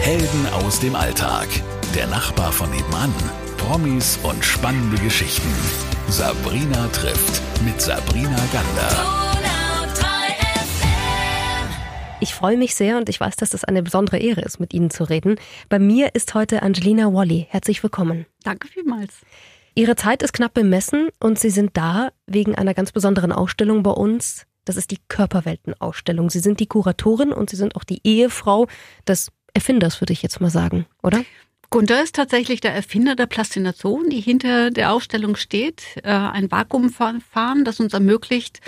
Helden aus dem Alltag. Der Nachbar von nebenan. Promis und spannende Geschichten. Sabrina trifft mit Sabrina Gander. Ich freue mich sehr und ich weiß, dass das eine besondere Ehre ist, mit Ihnen zu reden. Bei mir ist heute Angelina Wally. Herzlich willkommen. Danke vielmals. Ihre Zeit ist knapp bemessen und Sie sind da wegen einer ganz besonderen Ausstellung bei uns. Das ist die Körperweltenausstellung. Sie sind die Kuratorin und Sie sind auch die Ehefrau des Erfinders, würde ich jetzt mal sagen, oder? Gunther ist tatsächlich der Erfinder der Plastination, die hinter der Ausstellung steht. Äh, ein Vakuumverfahren, das uns ermöglicht,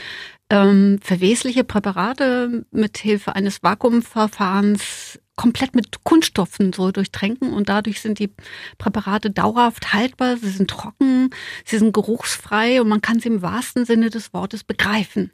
ähm, verwesliche Präparate mit Hilfe eines Vakuumverfahrens komplett mit Kunststoffen so durchtränken und dadurch sind die Präparate dauerhaft haltbar, sie sind trocken, sie sind geruchsfrei und man kann sie im wahrsten Sinne des Wortes begreifen.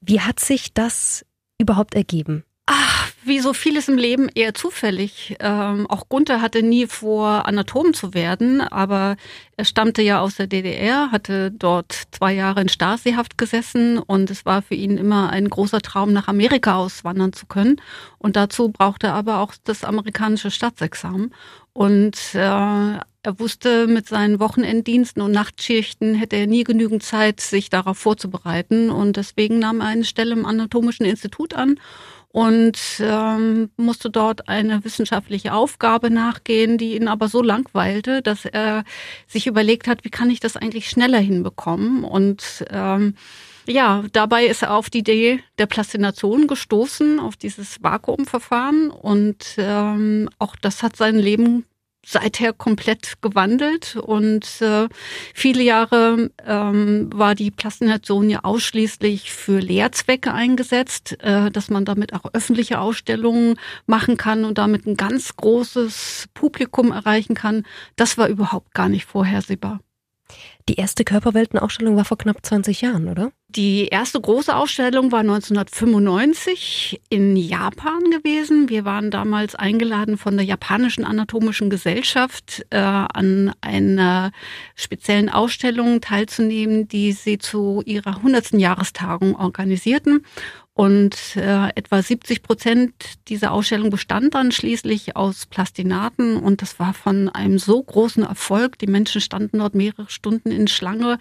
Wie hat sich das überhaupt ergeben? Ach, wie so vieles im Leben eher zufällig. Ähm, auch Gunther hatte nie vor, Anatom zu werden, aber er stammte ja aus der DDR, hatte dort zwei Jahre in Stasi-Haft gesessen und es war für ihn immer ein großer Traum, nach Amerika auswandern zu können. Und dazu brauchte er aber auch das amerikanische Staatsexamen. Und äh, er wusste, mit seinen Wochenenddiensten und Nachtschichten hätte er nie genügend Zeit, sich darauf vorzubereiten. Und deswegen nahm er eine Stelle im Anatomischen Institut an und ähm, musste dort eine wissenschaftliche Aufgabe nachgehen, die ihn aber so langweilte, dass er sich überlegt hat, wie kann ich das eigentlich schneller hinbekommen? Und ähm, ja, dabei ist er auf die Idee der Plastination gestoßen, auf dieses Vakuumverfahren. Und ähm, auch das hat sein Leben seither komplett gewandelt und äh, viele Jahre ähm, war die Plastination ja ausschließlich für Lehrzwecke eingesetzt, äh, dass man damit auch öffentliche Ausstellungen machen kann und damit ein ganz großes Publikum erreichen kann. Das war überhaupt gar nicht vorhersehbar. Die erste Körperweltenausstellung war vor knapp 20 Jahren, oder? Die erste große Ausstellung war 1995 in Japan gewesen. Wir waren damals eingeladen von der japanischen anatomischen Gesellschaft äh, an einer speziellen Ausstellung teilzunehmen, die sie zu ihrer 100. Jahrestagung organisierten. Und äh, etwa 70 Prozent dieser Ausstellung bestand dann schließlich aus Plastinaten und das war von einem so großen Erfolg. Die Menschen standen dort mehrere Stunden in Schlange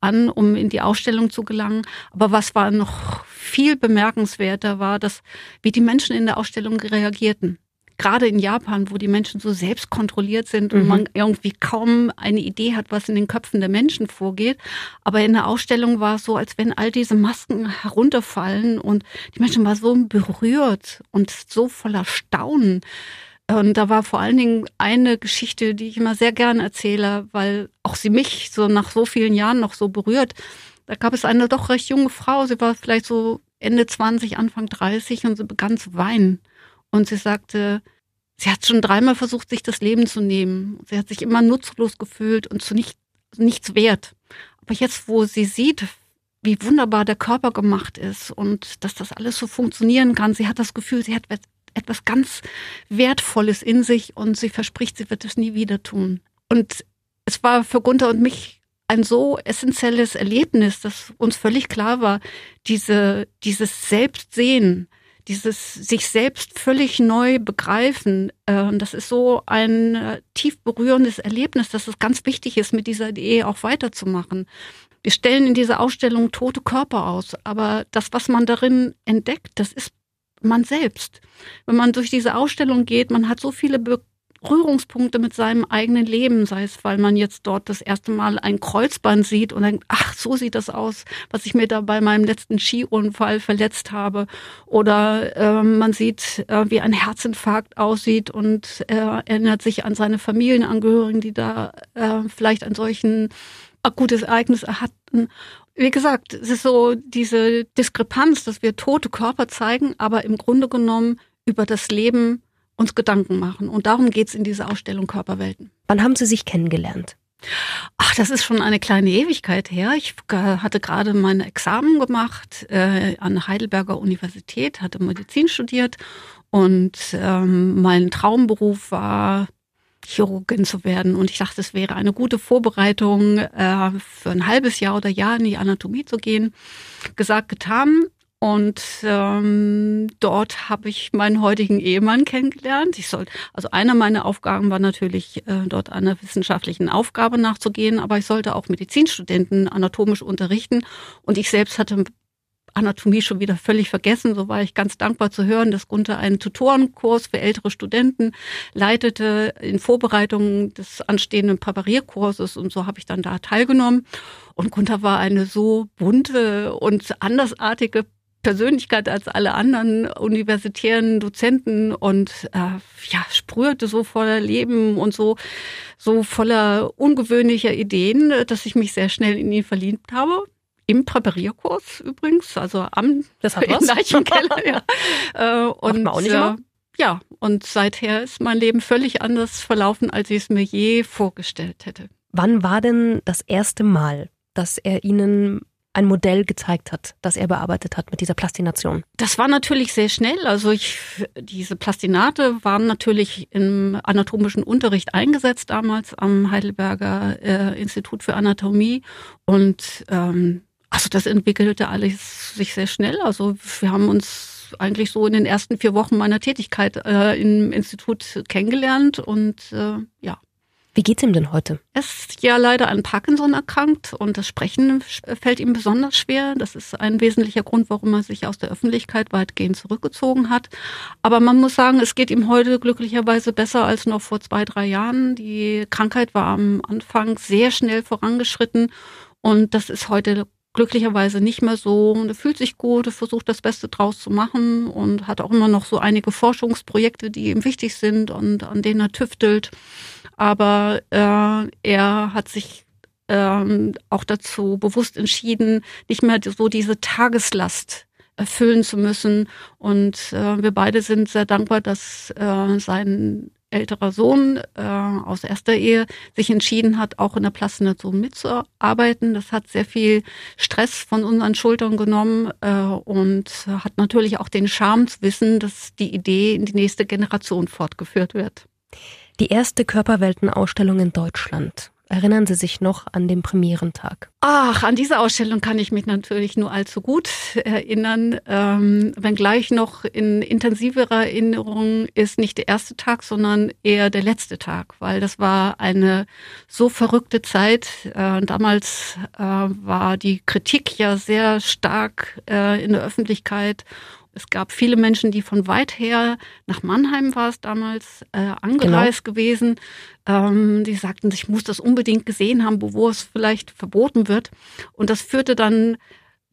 an, um in die Ausstellung zu gelangen. Aber was war noch viel bemerkenswerter war, dass wie die Menschen in der Ausstellung reagierten gerade in Japan, wo die Menschen so selbst kontrolliert sind und mhm. man irgendwie kaum eine Idee hat, was in den Köpfen der Menschen vorgeht. Aber in der Ausstellung war es so, als wenn all diese Masken herunterfallen und die Menschen waren so berührt und so voller Staunen. Und da war vor allen Dingen eine Geschichte, die ich immer sehr gern erzähle, weil auch sie mich so nach so vielen Jahren noch so berührt. Da gab es eine doch recht junge Frau, sie war vielleicht so Ende 20, Anfang 30 und sie begann zu weinen. Und sie sagte, sie hat schon dreimal versucht, sich das Leben zu nehmen. Sie hat sich immer nutzlos gefühlt und zu nicht, nichts wert. Aber jetzt, wo sie sieht, wie wunderbar der Körper gemacht ist und dass das alles so funktionieren kann, sie hat das Gefühl, sie hat etwas ganz Wertvolles in sich und sie verspricht, sie wird es nie wieder tun. Und es war für Gunther und mich ein so essentielles Erlebnis, dass uns völlig klar war, diese, dieses Selbstsehen, dieses sich selbst völlig neu begreifen, äh, das ist so ein äh, tief berührendes Erlebnis, dass es ganz wichtig ist, mit dieser Idee auch weiterzumachen. Wir stellen in dieser Ausstellung tote Körper aus, aber das, was man darin entdeckt, das ist man selbst. Wenn man durch diese Ausstellung geht, man hat so viele Be Rührungspunkte mit seinem eigenen Leben, sei es, weil man jetzt dort das erste Mal ein Kreuzband sieht und denkt, ach, so sieht das aus, was ich mir da bei meinem letzten Skiunfall verletzt habe. Oder äh, man sieht, äh, wie ein Herzinfarkt aussieht und er erinnert sich an seine Familienangehörigen, die da äh, vielleicht ein solchen akutes Ereignis hatten. Wie gesagt, es ist so diese Diskrepanz, dass wir tote Körper zeigen, aber im Grunde genommen über das Leben uns Gedanken machen. Und darum geht's in dieser Ausstellung Körperwelten. Wann haben Sie sich kennengelernt? Ach, das ist schon eine kleine Ewigkeit her. Ich hatte gerade mein Examen gemacht äh, an Heidelberger Universität, hatte Medizin studiert und ähm, mein Traumberuf war Chirurgin zu werden. Und ich dachte, es wäre eine gute Vorbereitung, äh, für ein halbes Jahr oder Jahr in die Anatomie zu gehen. Gesagt, getan. Und ähm, dort habe ich meinen heutigen Ehemann kennengelernt. Ich soll, also einer meiner Aufgaben war natürlich, äh, dort einer wissenschaftlichen Aufgabe nachzugehen, aber ich sollte auch Medizinstudenten anatomisch unterrichten. Und ich selbst hatte Anatomie schon wieder völlig vergessen. So war ich ganz dankbar zu hören, dass Gunther einen Tutorenkurs für ältere Studenten leitete in Vorbereitung des anstehenden Präparierkurses und so habe ich dann da teilgenommen. Und Gunther war eine so bunte und andersartige Persönlichkeit als alle anderen universitären Dozenten und äh, ja sprühte so voller Leben und so so voller ungewöhnlicher Ideen, dass ich mich sehr schnell in ihn verliebt habe. Im Präparierkurs übrigens, also am das hat was. Leichenkeller. ja. Äh, und Macht man auch nicht? Äh, ja, und seither ist mein Leben völlig anders verlaufen, als ich es mir je vorgestellt hätte. Wann war denn das erste Mal, dass er Ihnen ein Modell gezeigt hat, das er bearbeitet hat mit dieser Plastination? Das war natürlich sehr schnell. Also ich, diese Plastinate waren natürlich im anatomischen Unterricht eingesetzt damals am Heidelberger äh, Institut für Anatomie und ähm, also das entwickelte alles sich sehr schnell. Also wir haben uns eigentlich so in den ersten vier Wochen meiner Tätigkeit äh, im Institut kennengelernt und äh, ja. Wie geht's ihm denn heute? Er ist ja leider an Parkinson erkrankt und das Sprechen fällt ihm besonders schwer. Das ist ein wesentlicher Grund, warum er sich aus der Öffentlichkeit weitgehend zurückgezogen hat. Aber man muss sagen, es geht ihm heute glücklicherweise besser als noch vor zwei, drei Jahren. Die Krankheit war am Anfang sehr schnell vorangeschritten und das ist heute glücklicherweise nicht mehr so. Und er fühlt sich gut, er versucht das Beste draus zu machen und hat auch immer noch so einige Forschungsprojekte, die ihm wichtig sind und an denen er tüftelt. Aber äh, er hat sich ähm, auch dazu bewusst entschieden, nicht mehr so diese Tageslast erfüllen zu müssen. Und äh, wir beide sind sehr dankbar, dass äh, sein älterer Sohn äh, aus erster Ehe sich entschieden hat, auch in der Plastination mitzuarbeiten. Das hat sehr viel Stress von unseren Schultern genommen äh, und hat natürlich auch den Charme zu wissen, dass die Idee in die nächste Generation fortgeführt wird. Die erste Körperweltenausstellung in Deutschland. Erinnern Sie sich noch an den Premierentag? Ach, an diese Ausstellung kann ich mich natürlich nur allzu gut erinnern. Ähm, wenngleich noch in intensiverer Erinnerung ist nicht der erste Tag, sondern eher der letzte Tag, weil das war eine so verrückte Zeit. Äh, damals äh, war die Kritik ja sehr stark äh, in der Öffentlichkeit es gab viele Menschen, die von weit her nach Mannheim war es damals äh, angereist genau. gewesen. Ähm, die sagten, ich muss das unbedingt gesehen haben, wo es vielleicht verboten wird. Und das führte dann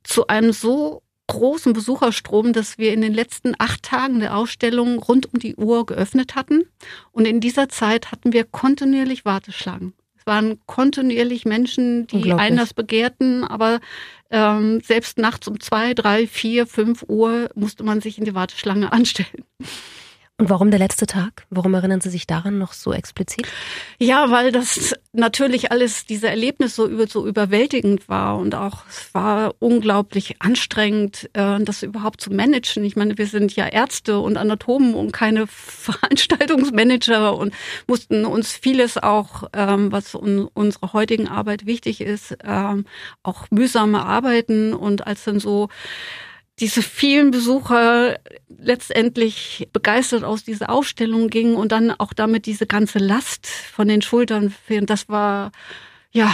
zu einem so großen Besucherstrom, dass wir in den letzten acht Tagen der Ausstellung rund um die Uhr geöffnet hatten. Und in dieser Zeit hatten wir kontinuierlich Warteschlangen. Es waren kontinuierlich Menschen, die Einlass begehrten, aber ähm, selbst nachts um zwei, drei, vier, fünf Uhr musste man sich in die Warteschlange anstellen. Und warum der letzte Tag? Warum erinnern Sie sich daran noch so explizit? Ja, weil das natürlich alles, diese Erlebnis so, über, so überwältigend war und auch es war unglaublich anstrengend, äh, das überhaupt zu managen. Ich meine, wir sind ja Ärzte und Anatomen und keine Veranstaltungsmanager und mussten uns vieles auch, ähm, was un unserer heutigen Arbeit wichtig ist, ähm, auch mühsam erarbeiten und als dann so diese vielen Besucher letztendlich begeistert aus dieser Ausstellung gingen und dann auch damit diese ganze Last von den Schultern fehlen. Das war, ja.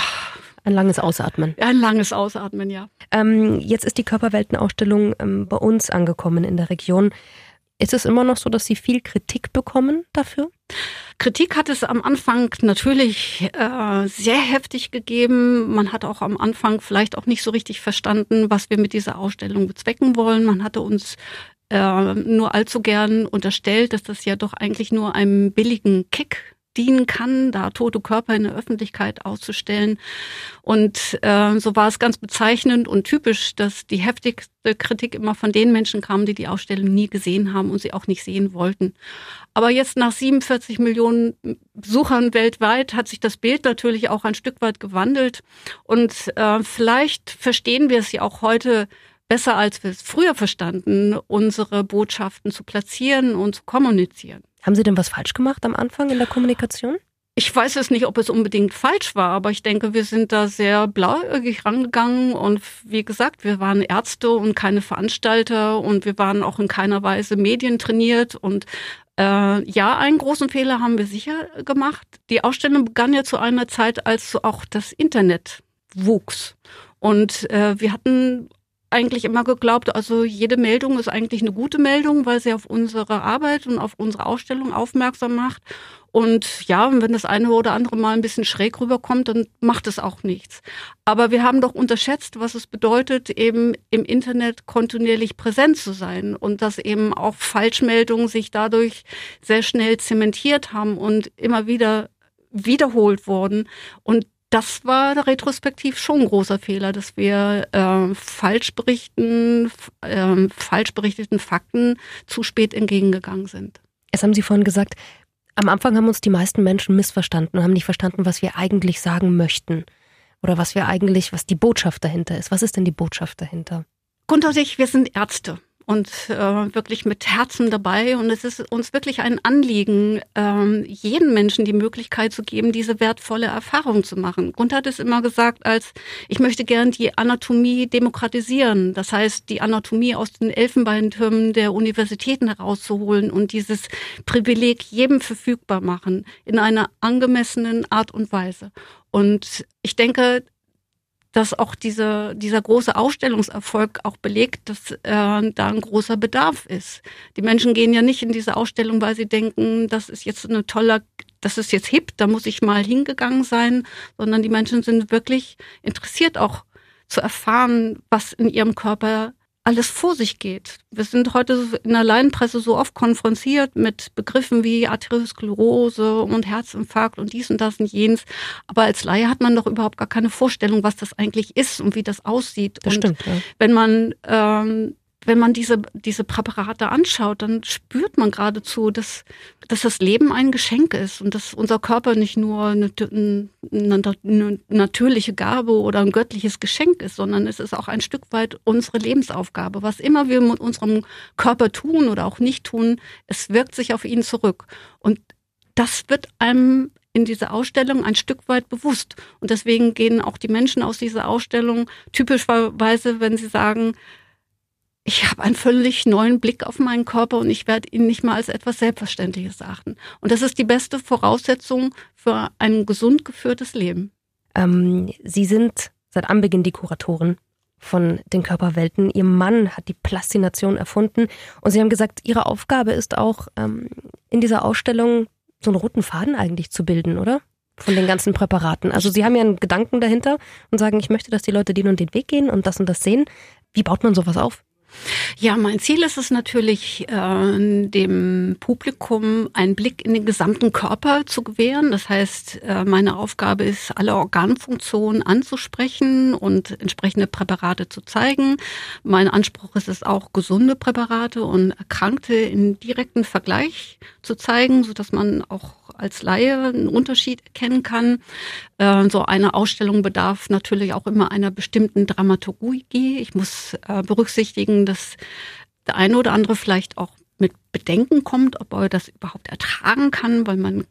Ein langes Ausatmen. Ein langes Ausatmen, ja. Ähm, jetzt ist die Körperweltenausstellung ähm, bei uns angekommen in der Region. Ist es immer noch so, dass Sie viel Kritik bekommen dafür? Kritik hat es am Anfang natürlich äh, sehr heftig gegeben. Man hat auch am Anfang vielleicht auch nicht so richtig verstanden, was wir mit dieser Ausstellung bezwecken wollen. Man hatte uns äh, nur allzu gern unterstellt, dass das ja doch eigentlich nur einem billigen Kick dienen kann, da tote Körper in der Öffentlichkeit auszustellen. Und äh, so war es ganz bezeichnend und typisch, dass die heftigste Kritik immer von den Menschen kam, die die Ausstellung nie gesehen haben und sie auch nicht sehen wollten. Aber jetzt nach 47 Millionen Besuchern weltweit hat sich das Bild natürlich auch ein Stück weit gewandelt. Und äh, vielleicht verstehen wir es ja auch heute besser, als wir es früher verstanden, unsere Botschaften zu platzieren und zu kommunizieren. Haben Sie denn was falsch gemacht am Anfang in der Kommunikation? Ich weiß es nicht, ob es unbedingt falsch war, aber ich denke, wir sind da sehr blauäugig rangegangen und wie gesagt, wir waren Ärzte und keine Veranstalter und wir waren auch in keiner Weise medientrainiert und äh, ja, einen großen Fehler haben wir sicher gemacht. Die Ausstellung begann ja zu einer Zeit, als auch das Internet wuchs. Und äh, wir hatten eigentlich immer geglaubt, also jede Meldung ist eigentlich eine gute Meldung, weil sie auf unsere Arbeit und auf unsere Ausstellung aufmerksam macht. Und ja, wenn das eine oder andere mal ein bisschen schräg rüberkommt, dann macht es auch nichts. Aber wir haben doch unterschätzt, was es bedeutet, eben im Internet kontinuierlich präsent zu sein und dass eben auch Falschmeldungen sich dadurch sehr schnell zementiert haben und immer wieder wiederholt wurden. Und das war retrospektiv schon ein großer Fehler, dass wir äh, falsch berichten, äh, falsch berichteten Fakten zu spät entgegengegangen sind. Es haben Sie vorhin gesagt, am Anfang haben uns die meisten Menschen missverstanden und haben nicht verstanden, was wir eigentlich sagen möchten. Oder was wir eigentlich, was die Botschaft dahinter ist. Was ist denn die Botschaft dahinter? Grundsätzlich, wir sind Ärzte und äh, wirklich mit Herzen dabei. Und es ist uns wirklich ein Anliegen, ähm, jedem Menschen die Möglichkeit zu geben, diese wertvolle Erfahrung zu machen. Grund hat es immer gesagt, als ich möchte gern die Anatomie demokratisieren. Das heißt, die Anatomie aus den Elfenbeintürmen der Universitäten herauszuholen und dieses Privileg jedem verfügbar machen in einer angemessenen Art und Weise. Und ich denke, dass auch diese, dieser große Ausstellungserfolg auch belegt, dass äh, da ein großer Bedarf ist. Die Menschen gehen ja nicht in diese Ausstellung, weil sie denken, das ist jetzt eine tolle, das ist jetzt hip, da muss ich mal hingegangen sein, sondern die Menschen sind wirklich interessiert auch zu erfahren, was in ihrem Körper alles vor sich geht. Wir sind heute in der Laienpresse so oft konfrontiert mit Begriffen wie Arteriosklerose und Herzinfarkt und dies und das und jenes. Aber als Laie hat man doch überhaupt gar keine Vorstellung, was das eigentlich ist und wie das aussieht. Das und stimmt. Ja. Wenn man ähm, wenn man diese, diese Präparate anschaut, dann spürt man geradezu, dass, dass das Leben ein Geschenk ist und dass unser Körper nicht nur eine, eine, eine natürliche Gabe oder ein göttliches Geschenk ist, sondern es ist auch ein Stück weit unsere Lebensaufgabe. Was immer wir mit unserem Körper tun oder auch nicht tun, es wirkt sich auf ihn zurück. Und das wird einem in dieser Ausstellung ein Stück weit bewusst. Und deswegen gehen auch die Menschen aus dieser Ausstellung typischerweise, wenn sie sagen, ich habe einen völlig neuen Blick auf meinen Körper und ich werde ihn nicht mal als etwas Selbstverständliches achten. Und das ist die beste Voraussetzung für ein gesund geführtes Leben. Ähm, Sie sind seit Anbeginn die Kuratorin von den Körperwelten. Ihr Mann hat die Plastination erfunden und Sie haben gesagt, Ihre Aufgabe ist auch ähm, in dieser Ausstellung so einen roten Faden eigentlich zu bilden, oder? Von den ganzen Präparaten. Also Sie haben ja einen Gedanken dahinter und sagen, ich möchte, dass die Leute den und den Weg gehen und das und das sehen. Wie baut man sowas auf? Ja, mein Ziel ist es natürlich, äh, dem Publikum einen Blick in den gesamten Körper zu gewähren. Das heißt, äh, meine Aufgabe ist, alle Organfunktionen anzusprechen und entsprechende Präparate zu zeigen. Mein Anspruch ist es auch, gesunde Präparate und Erkrankte in direkten Vergleich zu zeigen, so dass man auch als Laie einen Unterschied erkennen kann. Äh, so eine Ausstellung bedarf natürlich auch immer einer bestimmten Dramaturgie. Ich muss äh, berücksichtigen, dass der eine oder andere vielleicht auch mit Bedenken kommt, ob er das überhaupt ertragen kann, weil man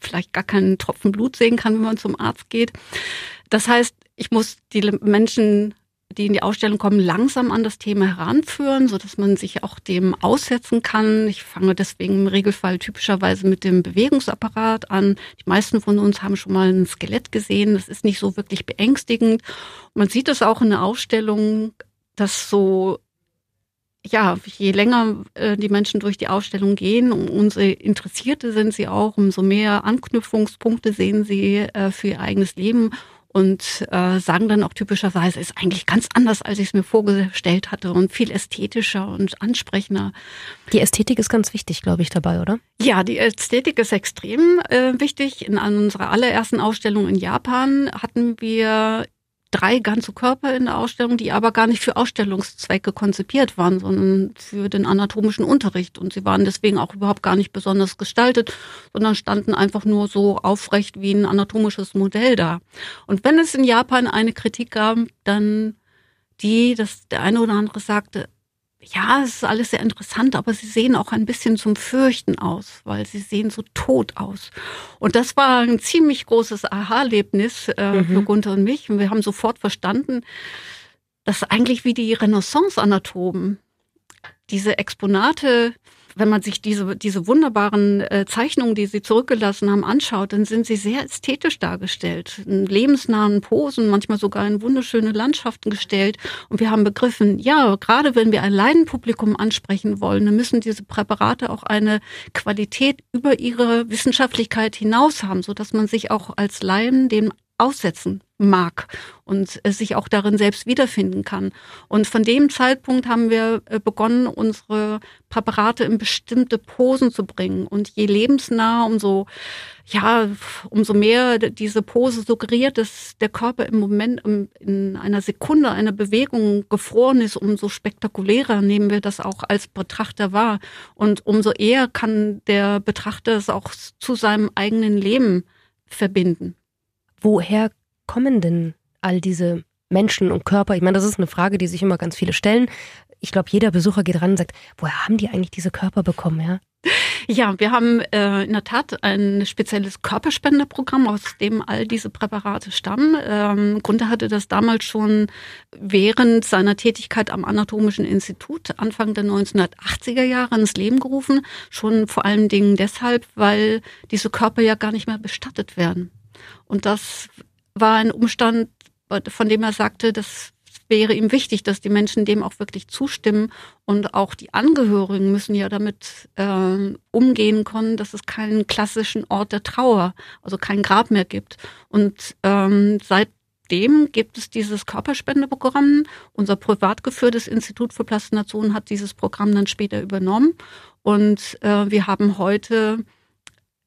vielleicht gar keinen Tropfen Blut sehen kann, wenn man zum Arzt geht. Das heißt, ich muss die Menschen die in die Ausstellung kommen, langsam an das Thema heranführen, so dass man sich auch dem aussetzen kann. Ich fange deswegen im Regelfall typischerweise mit dem Bewegungsapparat an. Die meisten von uns haben schon mal ein Skelett gesehen. Das ist nicht so wirklich beängstigend. Man sieht es auch in der Ausstellung, dass so ja, je länger äh, die Menschen durch die Ausstellung gehen, umso interessierte sind sie auch, umso mehr Anknüpfungspunkte sehen sie äh, für ihr eigenes Leben und äh, sagen dann auch typischerweise, ist eigentlich ganz anders, als ich es mir vorgestellt hatte und viel ästhetischer und ansprechender. Die Ästhetik ist ganz wichtig, glaube ich, dabei, oder? Ja, die Ästhetik ist extrem äh, wichtig. In unserer allerersten Ausstellung in Japan hatten wir drei ganze Körper in der Ausstellung, die aber gar nicht für Ausstellungszwecke konzipiert waren, sondern für den anatomischen Unterricht. Und sie waren deswegen auch überhaupt gar nicht besonders gestaltet, sondern standen einfach nur so aufrecht wie ein anatomisches Modell da. Und wenn es in Japan eine Kritik gab, dann die, dass der eine oder andere sagte, ja, es ist alles sehr interessant, aber sie sehen auch ein bisschen zum Fürchten aus, weil sie sehen so tot aus. Und das war ein ziemlich großes Aha-Erlebnis äh, mhm. für Gunther und mich. Und wir haben sofort verstanden, dass eigentlich wie die Renaissance-Anatomen diese Exponate wenn man sich diese, diese wunderbaren äh, Zeichnungen, die sie zurückgelassen haben, anschaut, dann sind sie sehr ästhetisch dargestellt. In lebensnahen Posen, manchmal sogar in wunderschöne Landschaften gestellt. Und wir haben begriffen, ja, gerade wenn wir ein Laienpublikum ansprechen wollen, dann müssen diese Präparate auch eine Qualität über ihre Wissenschaftlichkeit hinaus haben, so dass man sich auch als Laien dem aussetzen mag und sich auch darin selbst wiederfinden kann. Und von dem Zeitpunkt haben wir äh, begonnen, unsere Präparate in bestimmte Posen zu bringen. Und je lebensnah, umso, ja, umso mehr diese Pose suggeriert, dass der Körper im Moment in einer Sekunde einer Bewegung gefroren ist, umso spektakulärer nehmen wir das auch als Betrachter wahr. Und umso eher kann der Betrachter es auch zu seinem eigenen Leben verbinden. Woher kommen denn all diese Menschen und Körper? Ich meine, das ist eine Frage, die sich immer ganz viele stellen. Ich glaube, jeder Besucher geht ran und sagt, woher haben die eigentlich diese Körper bekommen, ja? Ja, wir haben äh, in der Tat ein spezielles Körperspenderprogramm, aus dem all diese Präparate stammen. Ähm, Gunther hatte das damals schon während seiner Tätigkeit am Anatomischen Institut Anfang der 1980er Jahre ins Leben gerufen. Schon vor allen Dingen deshalb, weil diese Körper ja gar nicht mehr bestattet werden. Und das war ein Umstand, von dem er sagte, das wäre ihm wichtig, dass die Menschen dem auch wirklich zustimmen und auch die Angehörigen müssen ja damit äh, umgehen können, dass es keinen klassischen Ort der Trauer, also kein Grab mehr gibt. Und ähm, seitdem gibt es dieses Körperspendeprogramm. Unser privat geführtes Institut für Plastination hat dieses Programm dann später übernommen und äh, wir haben heute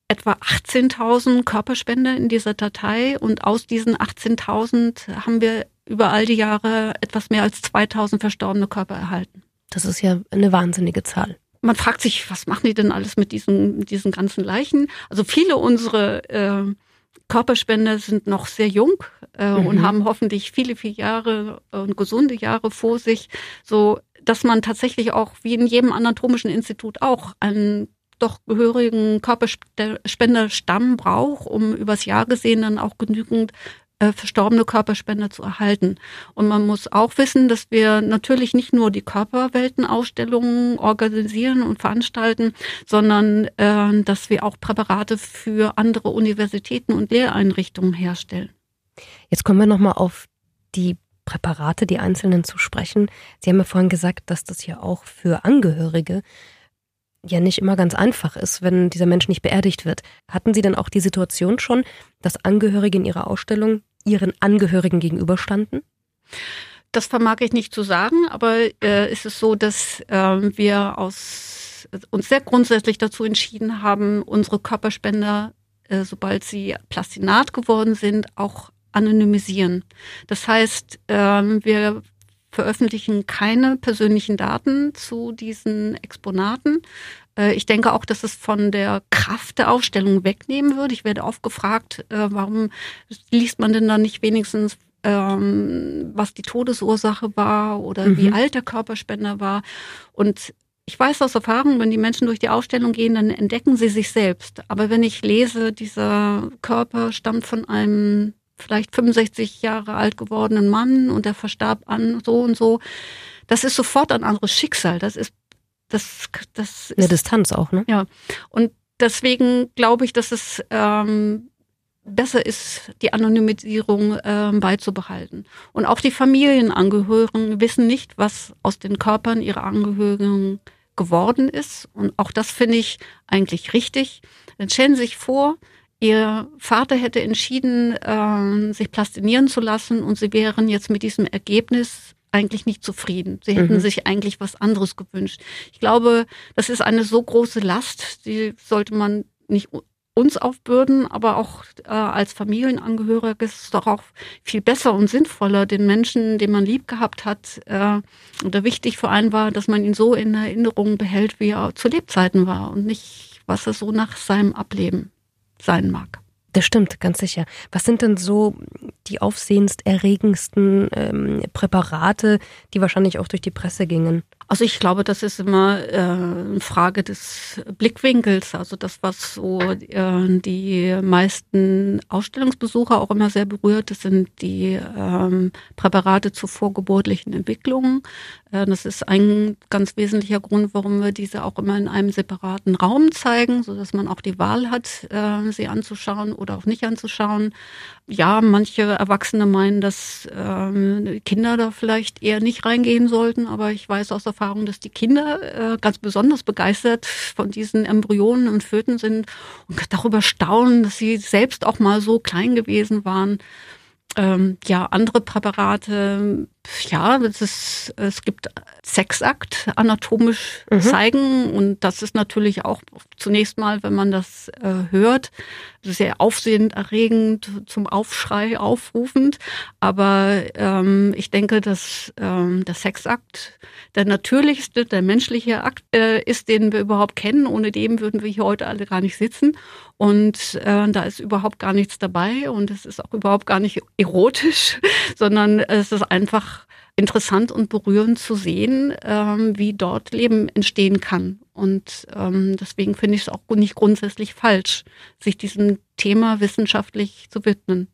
etwa 18.000 Körperspender in dieser Datei und aus diesen 18.000 haben wir über all die Jahre etwas mehr als 2.000 verstorbene Körper erhalten. Das ist ja eine wahnsinnige Zahl. Man fragt sich, was machen die denn alles mit diesen, diesen ganzen Leichen? Also viele unserer äh, Körperspender sind noch sehr jung äh, mhm. und haben hoffentlich viele, viele Jahre und gesunde Jahre vor sich, so dass man tatsächlich auch wie in jedem anatomischen Institut auch einen doch gehörigen Körperspenderstamm braucht, um übers Jahr gesehen dann auch genügend äh, verstorbene Körperspender zu erhalten. Und man muss auch wissen, dass wir natürlich nicht nur die Körperweltenausstellungen organisieren und veranstalten, sondern äh, dass wir auch Präparate für andere Universitäten und Lehreinrichtungen herstellen. Jetzt kommen wir nochmal auf die Präparate, die einzelnen zu sprechen. Sie haben ja vorhin gesagt, dass das ja auch für Angehörige ja nicht immer ganz einfach ist, wenn dieser Mensch nicht beerdigt wird. Hatten Sie denn auch die Situation schon, dass Angehörige in Ihrer Ausstellung Ihren Angehörigen gegenüberstanden? Das vermag ich nicht zu sagen, aber äh, ist es so, dass äh, wir aus, uns sehr grundsätzlich dazu entschieden haben, unsere Körperspender, äh, sobald sie Plastinat geworden sind, auch anonymisieren. Das heißt, äh, wir veröffentlichen keine persönlichen Daten zu diesen Exponaten. Äh, ich denke auch, dass es von der Kraft der Ausstellung wegnehmen würde. Ich werde oft gefragt, äh, warum liest man denn dann nicht wenigstens ähm, was die Todesursache war oder mhm. wie alt der Körperspender war. Und ich weiß aus Erfahrung, wenn die Menschen durch die Ausstellung gehen, dann entdecken sie sich selbst. Aber wenn ich lese, dieser Körper stammt von einem vielleicht 65 Jahre alt gewordenen Mann und der verstarb an so und so. Das ist sofort ein anderes Schicksal. Das ist, das, das ist, eine Distanz auch, ne? Ja. Und deswegen glaube ich, dass es ähm, besser ist, die Anonymisierung ähm, beizubehalten. Und auch die Familienangehörigen wissen nicht, was aus den Körpern ihrer Angehörigen geworden ist. Und auch das finde ich eigentlich richtig. Dann stellen Sie sich vor, Ihr Vater hätte entschieden, äh, sich plastinieren zu lassen und sie wären jetzt mit diesem Ergebnis eigentlich nicht zufrieden. Sie hätten mhm. sich eigentlich was anderes gewünscht. Ich glaube, das ist eine so große Last, die sollte man nicht uns aufbürden, aber auch äh, als Familienangehöriger ist es doch auch viel besser und sinnvoller, den Menschen, den man lieb gehabt hat, äh, oder wichtig für einen war, dass man ihn so in Erinnerung behält, wie er zu Lebzeiten war und nicht, was er so nach seinem Ableben sein mag. Das stimmt, ganz sicher. Was sind denn so die aufsehensterregendsten ähm, Präparate, die wahrscheinlich auch durch die Presse gingen? Also ich glaube, das ist immer äh, eine Frage des Blickwinkels. Also das, was so äh, die meisten Ausstellungsbesucher auch immer sehr berührt, das sind die ähm, Präparate zur vorgeburtlichen Entwicklung. Äh, das ist ein ganz wesentlicher Grund, warum wir diese auch immer in einem separaten Raum zeigen, so dass man auch die Wahl hat, äh, sie anzuschauen oder auch nicht anzuschauen. Ja, manche Erwachsene meinen, dass ähm, Kinder da vielleicht eher nicht reingehen sollten, aber ich weiß aus Erfahrung, dass die Kinder äh, ganz besonders begeistert von diesen Embryonen und Föten sind und darüber staunen, dass sie selbst auch mal so klein gewesen waren. Ähm, ja, andere Präparate, ja, es, ist, es gibt Sexakt anatomisch mhm. zeigen und das ist natürlich auch zunächst mal, wenn man das äh, hört, sehr aufsehenerregend, zum Aufschrei aufrufend. Aber ähm, ich denke, dass ähm, der Sexakt der natürlichste, der menschliche Akt äh, ist, den wir überhaupt kennen. Ohne dem würden wir hier heute alle gar nicht sitzen. Und äh, da ist überhaupt gar nichts dabei und es ist auch überhaupt gar nicht erotisch, sondern es ist einfach interessant und berührend zu sehen, ähm, wie dort Leben entstehen kann. Und ähm, deswegen finde ich es auch nicht grundsätzlich falsch, sich diesem Thema wissenschaftlich zu widmen.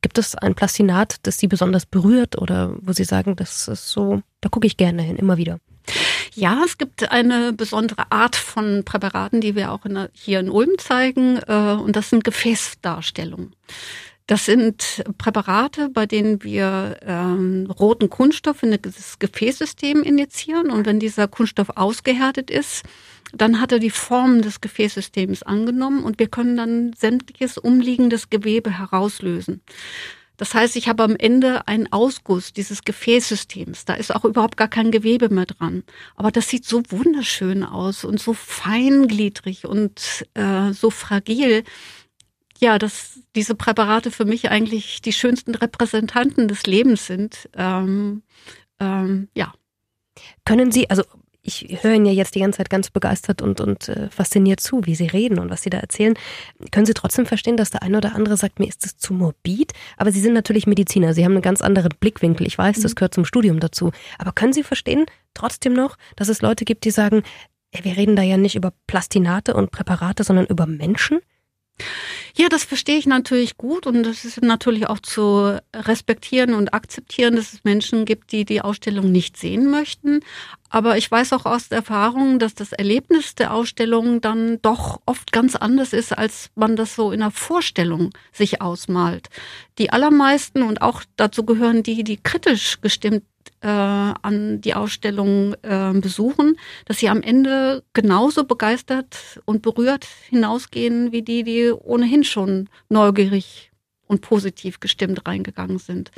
Gibt es ein Plastinat, das Sie besonders berührt oder wo Sie sagen, das ist so, da gucke ich gerne hin, immer wieder? Ja, es gibt eine besondere Art von Präparaten, die wir auch in hier in Ulm zeigen, äh, und das sind Gefäßdarstellungen. Das sind Präparate, bei denen wir ähm, roten Kunststoff in das Gefäßsystem injizieren. Und wenn dieser Kunststoff ausgehärtet ist, dann hat er die Form des Gefäßsystems angenommen und wir können dann sämtliches umliegendes Gewebe herauslösen. Das heißt, ich habe am Ende einen Ausguss dieses Gefäßsystems. Da ist auch überhaupt gar kein Gewebe mehr dran. Aber das sieht so wunderschön aus und so feingliedrig und äh, so fragil ja, dass diese Präparate für mich eigentlich die schönsten Repräsentanten des Lebens sind. Ähm, ähm, ja. Können Sie, also ich höre Ihnen ja jetzt die ganze Zeit ganz begeistert und, und äh, fasziniert zu, wie Sie reden und was Sie da erzählen. Können Sie trotzdem verstehen, dass der eine oder andere sagt, mir ist das zu morbid? Aber Sie sind natürlich Mediziner, Sie haben einen ganz anderen Blickwinkel. Ich weiß, das mhm. gehört zum Studium dazu. Aber können Sie verstehen trotzdem noch, dass es Leute gibt, die sagen, ey, wir reden da ja nicht über Plastinate und Präparate, sondern über Menschen? Ja, das verstehe ich natürlich gut und das ist natürlich auch zu respektieren und akzeptieren, dass es Menschen gibt, die die Ausstellung nicht sehen möchten. Aber ich weiß auch aus der Erfahrung, dass das Erlebnis der Ausstellung dann doch oft ganz anders ist, als man das so in der Vorstellung sich ausmalt. Die allermeisten und auch dazu gehören die, die kritisch gestimmt äh, an die Ausstellung äh, besuchen, dass sie am Ende genauso begeistert und berührt hinausgehen wie die, die ohnehin schon neugierig und positiv gestimmt reingegangen sind.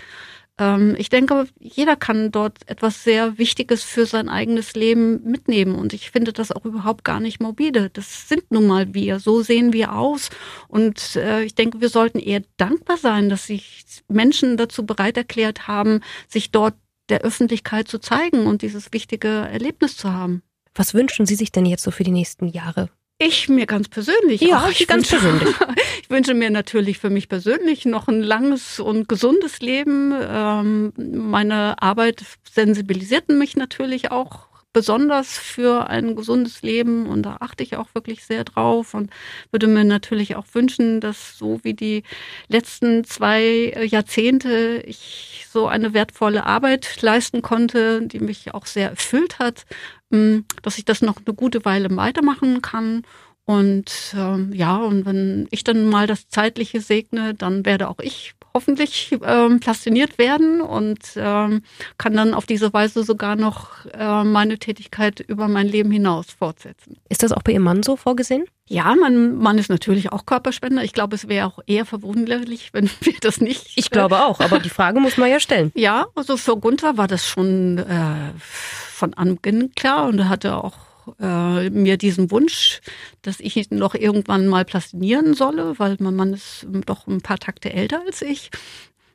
Ähm, ich denke, jeder kann dort etwas sehr Wichtiges für sein eigenes Leben mitnehmen. Und ich finde das auch überhaupt gar nicht morbide. Das sind nun mal wir. So sehen wir aus. Und äh, ich denke, wir sollten eher dankbar sein, dass sich Menschen dazu bereit erklärt haben, sich dort der Öffentlichkeit zu zeigen und dieses wichtige Erlebnis zu haben. Was wünschen Sie sich denn jetzt so für die nächsten Jahre? Ich mir ganz persönlich. Ja, Ach, ich ganz wünsche, persönlich. ich wünsche mir natürlich für mich persönlich noch ein langes und gesundes Leben. Ähm, meine Arbeit sensibilisiert mich natürlich auch besonders für ein gesundes Leben und da achte ich auch wirklich sehr drauf und würde mir natürlich auch wünschen, dass so wie die letzten zwei Jahrzehnte ich so eine wertvolle Arbeit leisten konnte, die mich auch sehr erfüllt hat, hm, dass ich das noch eine gute Weile weitermachen kann und ähm, ja, und wenn ich dann mal das Zeitliche segne, dann werde auch ich hoffentlich ähm, plastiniert werden und ähm, kann dann auf diese Weise sogar noch äh, meine Tätigkeit über mein Leben hinaus fortsetzen. Ist das auch bei Ihrem Mann so vorgesehen? Ja, mein Mann ist natürlich auch Körperspender. Ich glaube, es wäre auch eher verwunderlich, wenn wir das nicht. Ich glaube auch, aber die Frage muss man ja stellen. Ja, also für Gunther war das schon äh, von Anbeginn klar und er hatte auch äh, mir diesen Wunsch, dass ich noch irgendwann mal plastinieren solle, weil mein Mann ist doch ein paar Takte älter als ich.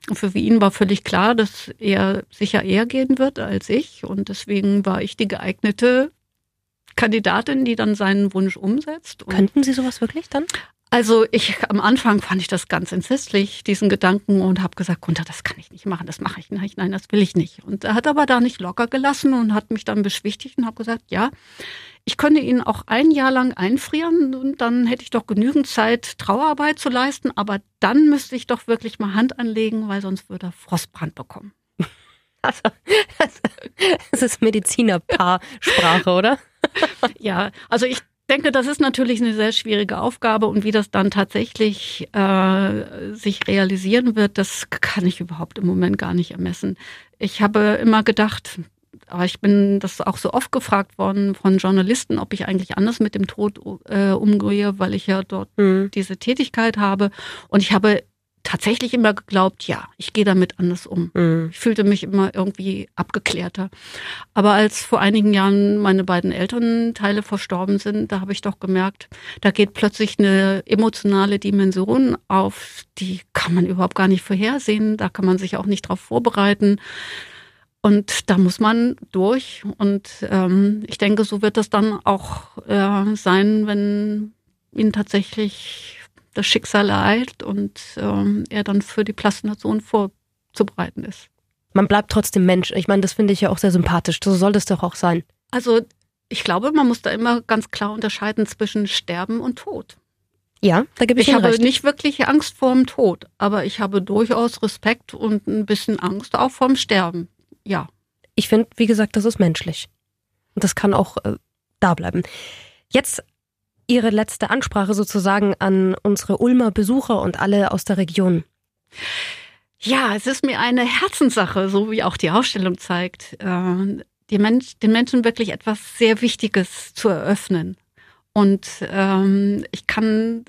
Und für ihn war völlig klar, dass er sicher eher gehen wird als ich. Und deswegen war ich die geeignete Kandidatin, die dann seinen Wunsch umsetzt. Und Könnten Sie sowas wirklich dann? Also ich am Anfang fand ich das ganz entsetzlich, diesen Gedanken, und habe gesagt, Gunther, das kann ich nicht machen, das mache ich nicht, nein, das will ich nicht. Und er hat aber da nicht locker gelassen und hat mich dann beschwichtigt und habe gesagt, ja, ich könnte ihn auch ein Jahr lang einfrieren und dann hätte ich doch genügend Zeit, Trauerarbeit zu leisten, aber dann müsste ich doch wirklich mal Hand anlegen, weil sonst würde er Frostbrand bekommen. Also, das ist Medizinerpaarsprache, oder? Ja, also ich denke, das ist natürlich eine sehr schwierige Aufgabe und wie das dann tatsächlich äh, sich realisieren wird, das kann ich überhaupt im Moment gar nicht ermessen. Ich habe immer gedacht, aber ich bin das auch so oft gefragt worden von Journalisten, ob ich eigentlich anders mit dem Tod äh, umgehe, weil ich ja dort mhm. diese Tätigkeit habe. Und ich habe tatsächlich immer geglaubt, ja, ich gehe damit anders um. Mhm. Ich fühlte mich immer irgendwie abgeklärter. Aber als vor einigen Jahren meine beiden Elternteile verstorben sind, da habe ich doch gemerkt, da geht plötzlich eine emotionale Dimension auf, die kann man überhaupt gar nicht vorhersehen, da kann man sich auch nicht darauf vorbereiten. Und da muss man durch. Und ähm, ich denke, so wird es dann auch äh, sein, wenn ihn tatsächlich das Schicksal ereilt und ähm, er dann für die Plastination vorzubereiten ist. Man bleibt trotzdem Mensch. Ich meine, das finde ich ja auch sehr sympathisch. So soll das doch auch sein. Also ich glaube, man muss da immer ganz klar unterscheiden zwischen Sterben und Tod. Ja, da gebe ich Ich habe recht. nicht wirklich Angst vor dem Tod, aber ich habe durchaus Respekt und ein bisschen Angst auch vorm Sterben. Ja. Ich finde, wie gesagt, das ist menschlich. Und das kann auch äh, da bleiben. Jetzt Ihre letzte Ansprache sozusagen an unsere Ulmer Besucher und alle aus der Region. Ja, es ist mir eine Herzenssache, so wie auch die Ausstellung zeigt, äh, die Mensch, den Menschen wirklich etwas sehr Wichtiges zu eröffnen. Und ähm, ich kann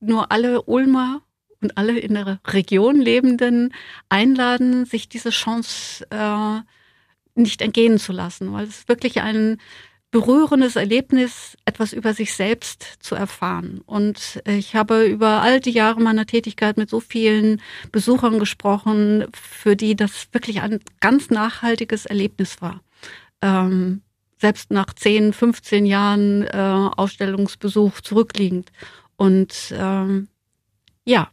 nur alle Ulmer und alle in der Region Lebenden einladen, sich diese Chance äh, nicht entgehen zu lassen, weil es wirklich ein berührendes Erlebnis, etwas über sich selbst zu erfahren. Und ich habe über all die Jahre meiner Tätigkeit mit so vielen Besuchern gesprochen, für die das wirklich ein ganz nachhaltiges Erlebnis war. Ähm, selbst nach 10, 15 Jahren äh, Ausstellungsbesuch zurückliegend. Und ähm, ja,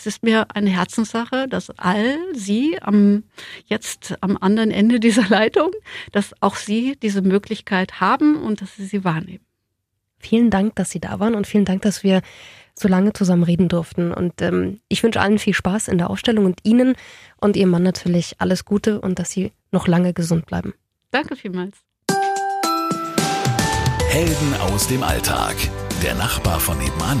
es ist mir eine Herzenssache, dass all Sie am, jetzt am anderen Ende dieser Leitung, dass auch Sie diese Möglichkeit haben und dass Sie sie wahrnehmen. Vielen Dank, dass Sie da waren und vielen Dank, dass wir so lange zusammen reden durften. Und ähm, ich wünsche allen viel Spaß in der Ausstellung und Ihnen und Ihrem Mann natürlich alles Gute und dass Sie noch lange gesund bleiben. Danke vielmals. Helden aus dem Alltag. Der Nachbar von nebenan.